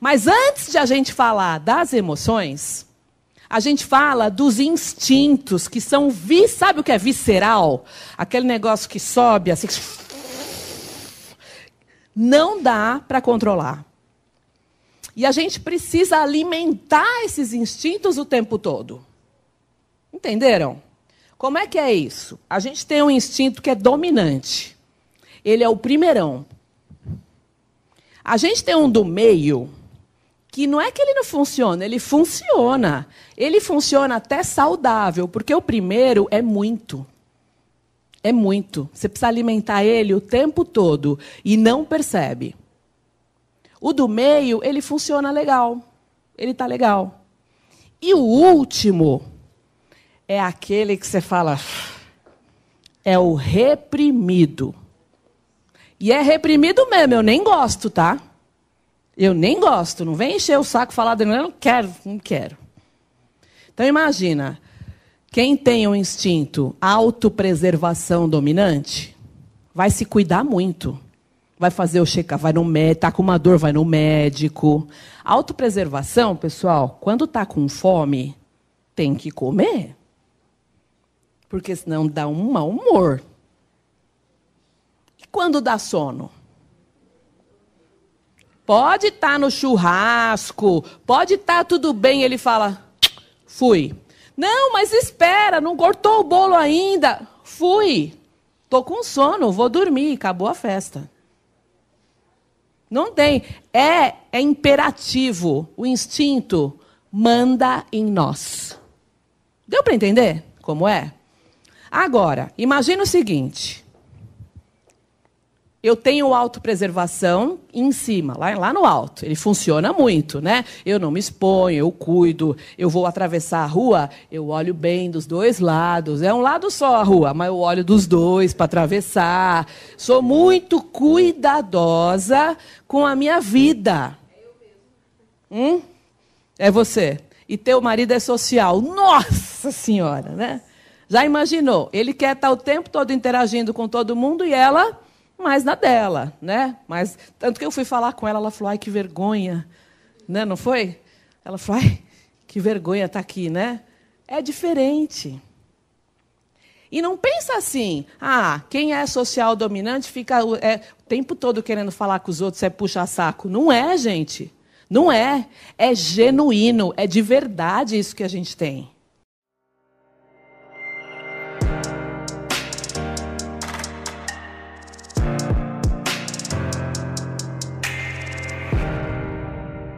Mas antes de a gente falar das emoções, a gente fala dos instintos que são, vi, sabe o que é visceral? Aquele negócio que sobe assim. Não dá para controlar. E a gente precisa alimentar esses instintos o tempo todo. Entenderam? Como é que é isso? A gente tem um instinto que é dominante. Ele é o primeirão. A gente tem um do meio, que não é que ele não funciona, ele funciona. Ele funciona até saudável, porque o primeiro é muito. É muito. Você precisa alimentar ele o tempo todo e não percebe. O do meio, ele funciona legal. Ele está legal. E o último é aquele que você fala é o reprimido. E é reprimido mesmo, eu nem gosto, tá? Eu nem gosto, não vem encher o saco falar de eu não quero, não quero. Então imagina, quem tem um instinto autopreservação dominante, vai se cuidar muito. Vai fazer o check vai no médico, tá com uma dor, vai no médico. Autopreservação, pessoal, quando tá com fome, tem que comer. Porque senão dá um mau humor. E quando dá sono? Pode estar tá no churrasco, pode estar tá tudo bem. Ele fala: fui. Não, mas espera, não cortou o bolo ainda. Fui. Tô com sono, vou dormir, acabou a festa. Não tem. É, é imperativo. O instinto manda em nós. Deu para entender como é? Agora, imagine o seguinte: eu tenho autopreservação em cima, lá, lá no alto. Ele funciona muito, né? Eu não me exponho, eu cuido, eu vou atravessar a rua, eu olho bem dos dois lados. É um lado só a rua, mas eu olho dos dois para atravessar. Sou muito cuidadosa com a minha vida. Hum? É você. E teu marido é social. Nossa Senhora, né? Já imaginou? Ele quer estar o tempo todo interagindo com todo mundo e ela mais na dela, né? Mas tanto que eu fui falar com ela, ela falou: "Ai, que vergonha", né? Não foi? Ela falou: "Ai, que vergonha estar tá aqui, né?" É diferente. E não pensa assim, ah, quem é social dominante fica é, o tempo todo querendo falar com os outros, é puxa saco. Não é, gente. Não é. É genuíno, é de verdade isso que a gente tem.